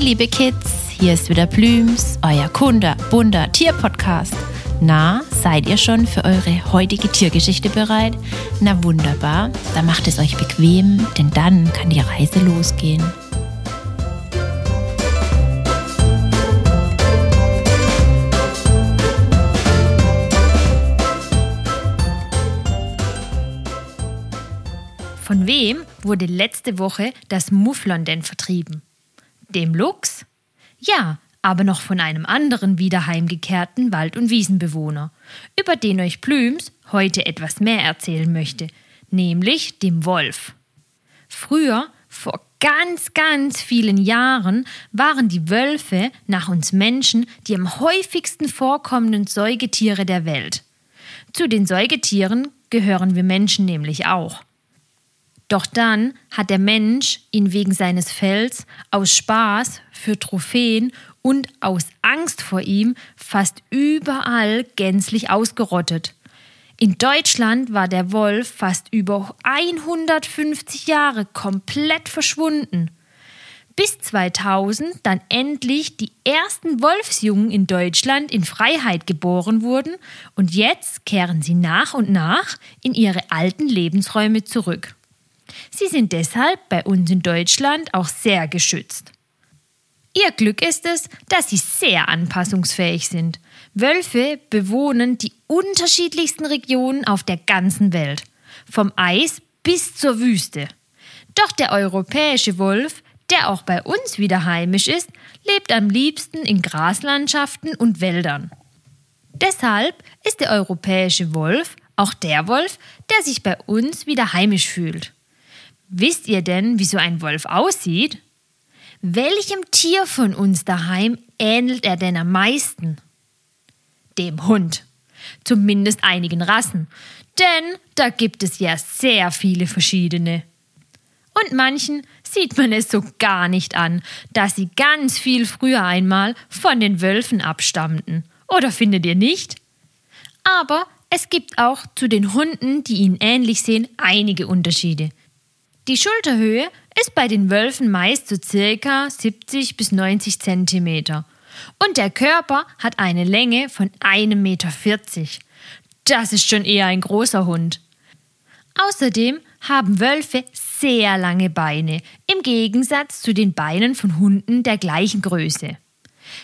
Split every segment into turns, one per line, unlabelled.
Liebe Kids, hier ist wieder Blüms, euer Kunde, bunter Tierpodcast. Na, seid ihr schon für eure heutige Tiergeschichte bereit? Na wunderbar, dann macht es euch bequem, denn dann kann die Reise losgehen. Von wem wurde letzte Woche das Mufflon denn vertrieben? Dem Luchs? Ja, aber noch von einem anderen wieder heimgekehrten Wald- und Wiesenbewohner, über den euch Plüms heute etwas mehr erzählen möchte, nämlich dem Wolf. Früher, vor ganz, ganz vielen Jahren, waren die Wölfe nach uns Menschen die am häufigsten vorkommenden Säugetiere der Welt. Zu den Säugetieren gehören wir Menschen nämlich auch. Doch dann hat der Mensch ihn wegen seines Fells aus Spaß für Trophäen und aus Angst vor ihm fast überall gänzlich ausgerottet. In Deutschland war der Wolf fast über 150 Jahre komplett verschwunden. Bis 2000 dann endlich die ersten Wolfsjungen in Deutschland in Freiheit geboren wurden und jetzt kehren sie nach und nach in ihre alten Lebensräume zurück. Sie sind deshalb bei uns in Deutschland auch sehr geschützt. Ihr Glück ist es, dass sie sehr anpassungsfähig sind. Wölfe bewohnen die unterschiedlichsten Regionen auf der ganzen Welt, vom Eis bis zur Wüste. Doch der europäische Wolf, der auch bei uns wieder heimisch ist, lebt am liebsten in Graslandschaften und Wäldern. Deshalb ist der europäische Wolf auch der Wolf, der sich bei uns wieder heimisch fühlt. Wisst ihr denn, wie so ein Wolf aussieht? Welchem Tier von uns daheim ähnelt er denn am meisten? Dem Hund. Zumindest einigen Rassen. Denn da gibt es ja sehr viele verschiedene. Und manchen sieht man es so gar nicht an, dass sie ganz viel früher einmal von den Wölfen abstammten. Oder findet ihr nicht? Aber es gibt auch zu den Hunden, die ihnen ähnlich sehen, einige Unterschiede. Die Schulterhöhe ist bei den Wölfen meist so circa 70 bis 90 Zentimeter. Und der Körper hat eine Länge von 1,40 Meter. Das ist schon eher ein großer Hund. Außerdem haben Wölfe sehr lange Beine, im Gegensatz zu den Beinen von Hunden der gleichen Größe.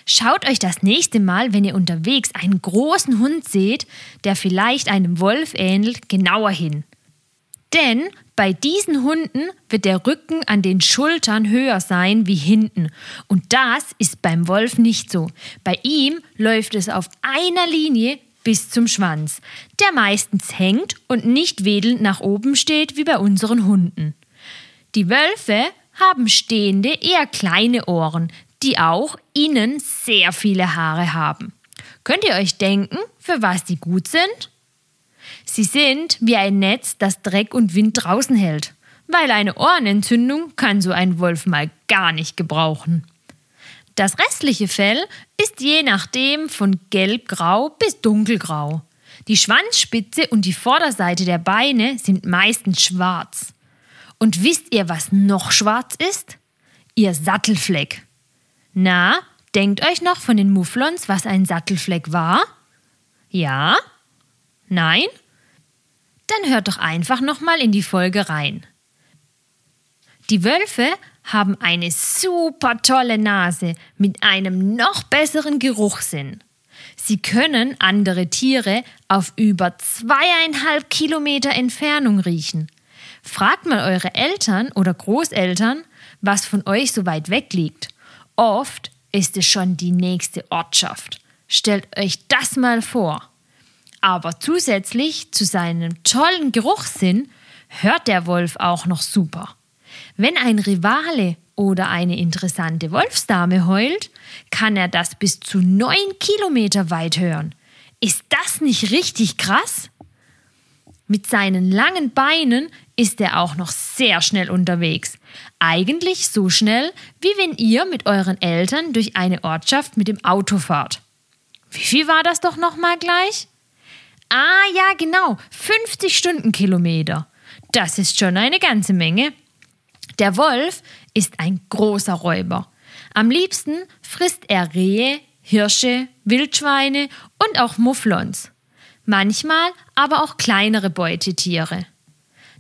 Schaut euch das nächste Mal, wenn ihr unterwegs einen großen Hund seht, der vielleicht einem Wolf ähnelt, genauer hin. Denn bei diesen Hunden wird der Rücken an den Schultern höher sein wie hinten. Und das ist beim Wolf nicht so. Bei ihm läuft es auf einer Linie bis zum Schwanz, der meistens hängt und nicht wedelnd nach oben steht wie bei unseren Hunden. Die Wölfe haben stehende, eher kleine Ohren, die auch innen sehr viele Haare haben. Könnt ihr euch denken, für was die gut sind? Sie sind wie ein Netz, das Dreck und Wind draußen hält. Weil eine Ohrenentzündung kann so ein Wolf mal gar nicht gebrauchen. Das restliche Fell ist je nachdem von gelbgrau bis dunkelgrau. Die Schwanzspitze und die Vorderseite der Beine sind meistens schwarz. Und wisst ihr, was noch schwarz ist? Ihr Sattelfleck. Na, denkt euch noch von den Mufflons, was ein Sattelfleck war? Ja? Nein? Dann hört doch einfach nochmal in die Folge rein. Die Wölfe haben eine super tolle Nase mit einem noch besseren Geruchssinn. Sie können andere Tiere auf über zweieinhalb Kilometer Entfernung riechen. Fragt mal eure Eltern oder Großeltern, was von euch so weit weg liegt. Oft ist es schon die nächste Ortschaft. Stellt euch das mal vor. Aber zusätzlich zu seinem tollen Geruchssinn hört der Wolf auch noch super. Wenn ein Rivale oder eine interessante Wolfsdame heult, kann er das bis zu neun Kilometer weit hören. Ist das nicht richtig krass? Mit seinen langen Beinen ist er auch noch sehr schnell unterwegs. Eigentlich so schnell, wie wenn ihr mit euren Eltern durch eine Ortschaft mit dem Auto fahrt. Wie viel war das doch nochmal gleich? Ah ja, genau, 50 Stundenkilometer. Das ist schon eine ganze Menge. Der Wolf ist ein großer Räuber. Am liebsten frisst er Rehe, Hirsche, Wildschweine und auch Mufflons. Manchmal aber auch kleinere Beutetiere.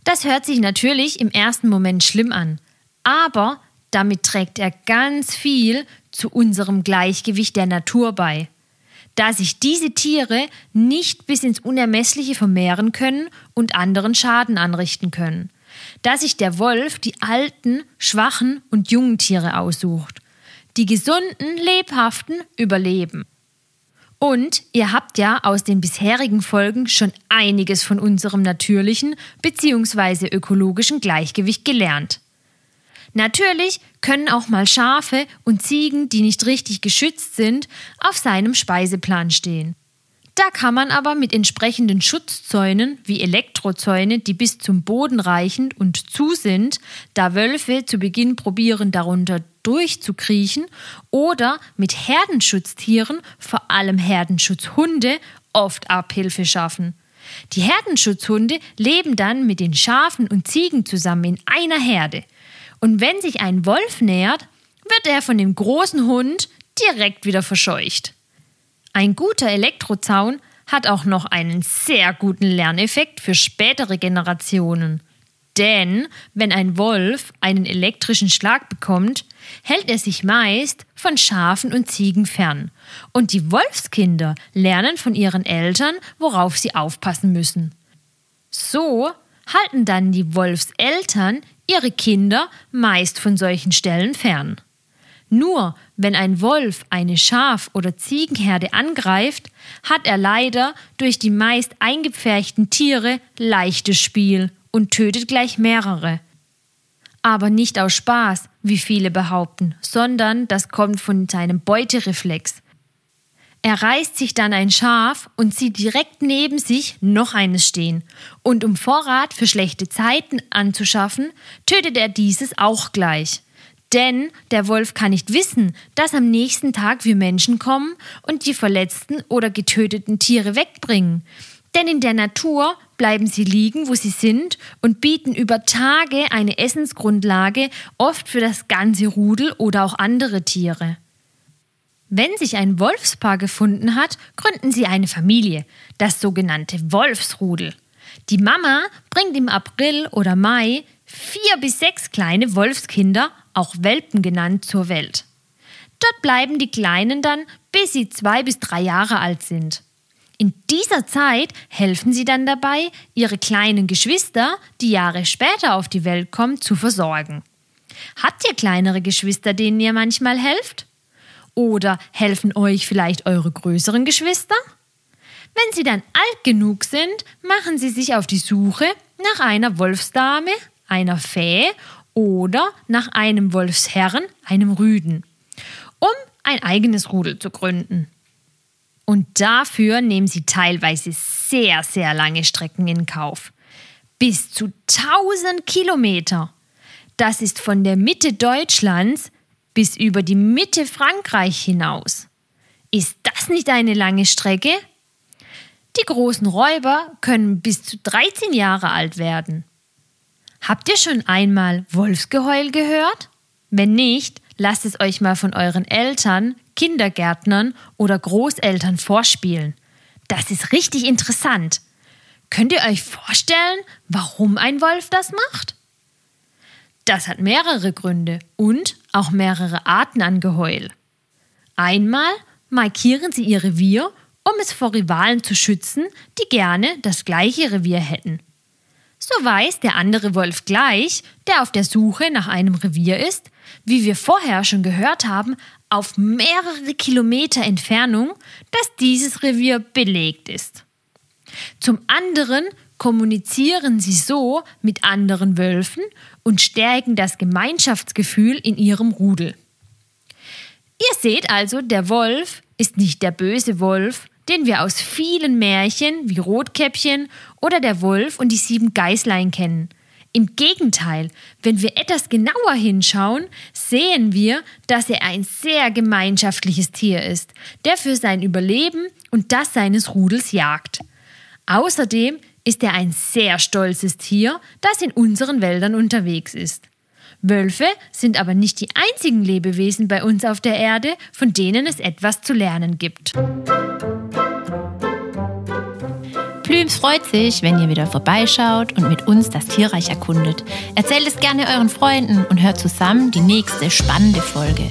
Das hört sich natürlich im ersten Moment schlimm an, aber damit trägt er ganz viel zu unserem Gleichgewicht der Natur bei. Da sich diese Tiere nicht bis ins Unermessliche vermehren können und anderen Schaden anrichten können. Da sich der Wolf die alten, schwachen und jungen Tiere aussucht. Die gesunden, lebhaften überleben. Und ihr habt ja aus den bisherigen Folgen schon einiges von unserem natürlichen bzw. ökologischen Gleichgewicht gelernt. Natürlich können auch mal Schafe und Ziegen, die nicht richtig geschützt sind, auf seinem Speiseplan stehen. Da kann man aber mit entsprechenden Schutzzäunen wie Elektrozäune, die bis zum Boden reichend und zu sind, da Wölfe zu Beginn probieren, darunter durchzukriechen, oder mit Herdenschutztieren, vor allem Herdenschutzhunde, oft Abhilfe schaffen. Die Herdenschutzhunde leben dann mit den Schafen und Ziegen zusammen in einer Herde. Und wenn sich ein Wolf nähert, wird er von dem großen Hund direkt wieder verscheucht. Ein guter Elektrozaun hat auch noch einen sehr guten Lerneffekt für spätere Generationen. Denn wenn ein Wolf einen elektrischen Schlag bekommt, hält er sich meist von Schafen und Ziegen fern. Und die Wolfskinder lernen von ihren Eltern, worauf sie aufpassen müssen. So halten dann die Wolfseltern ihre Kinder meist von solchen Stellen fern. Nur wenn ein Wolf eine Schaf- oder Ziegenherde angreift, hat er leider durch die meist eingepferchten Tiere leichtes Spiel und tötet gleich mehrere. Aber nicht aus Spaß, wie viele behaupten, sondern das kommt von seinem Beutereflex. Er reißt sich dann ein Schaf und sieht direkt neben sich noch eines stehen. Und um Vorrat für schlechte Zeiten anzuschaffen, tötet er dieses auch gleich. Denn der Wolf kann nicht wissen, dass am nächsten Tag wir Menschen kommen und die verletzten oder getöteten Tiere wegbringen. Denn in der Natur bleiben sie liegen, wo sie sind und bieten über Tage eine Essensgrundlage, oft für das ganze Rudel oder auch andere Tiere. Wenn sich ein Wolfspaar gefunden hat, gründen sie eine Familie, das sogenannte Wolfsrudel. Die Mama bringt im April oder Mai vier bis sechs kleine Wolfskinder auch Welpen genannt, zur Welt. Dort bleiben die Kleinen dann, bis sie zwei bis drei Jahre alt sind. In dieser Zeit helfen sie dann dabei, ihre kleinen Geschwister, die Jahre später auf die Welt kommen, zu versorgen. Habt ihr kleinere Geschwister, denen ihr manchmal helft? Oder helfen euch vielleicht eure größeren Geschwister? Wenn sie dann alt genug sind, machen sie sich auf die Suche nach einer Wolfsdame, einer Fee oder nach einem Wolfsherren, einem Rüden, um ein eigenes Rudel zu gründen. Und dafür nehmen sie teilweise sehr, sehr lange Strecken in Kauf. Bis zu 1000 Kilometer. Das ist von der Mitte Deutschlands bis über die Mitte Frankreich hinaus. Ist das nicht eine lange Strecke? Die großen Räuber können bis zu 13 Jahre alt werden. Habt ihr schon einmal Wolfsgeheul gehört? Wenn nicht, lasst es euch mal von euren Eltern, Kindergärtnern oder Großeltern vorspielen. Das ist richtig interessant. Könnt ihr euch vorstellen, warum ein Wolf das macht? Das hat mehrere Gründe und auch mehrere Arten an Geheul. Einmal markieren sie ihr Revier, um es vor Rivalen zu schützen, die gerne das gleiche Revier hätten. So weiß der andere Wolf gleich, der auf der Suche nach einem Revier ist, wie wir vorher schon gehört haben, auf mehrere Kilometer Entfernung, dass dieses Revier belegt ist. Zum anderen kommunizieren sie so mit anderen Wölfen und stärken das Gemeinschaftsgefühl in ihrem Rudel. Ihr seht also, der Wolf ist nicht der böse Wolf, den wir aus vielen Märchen wie Rotkäppchen oder der Wolf und die sieben Geißlein kennen. Im Gegenteil, wenn wir etwas genauer hinschauen, sehen wir, dass er ein sehr gemeinschaftliches Tier ist, der für sein Überleben und das seines Rudels jagt. Außerdem ist er ein sehr stolzes Tier, das in unseren Wäldern unterwegs ist. Wölfe sind aber nicht die einzigen Lebewesen bei uns auf der Erde, von denen es etwas zu lernen gibt.
Plüms freut sich, wenn ihr wieder vorbeischaut und mit uns das Tierreich erkundet. Erzählt es gerne euren Freunden und hört zusammen die nächste spannende Folge.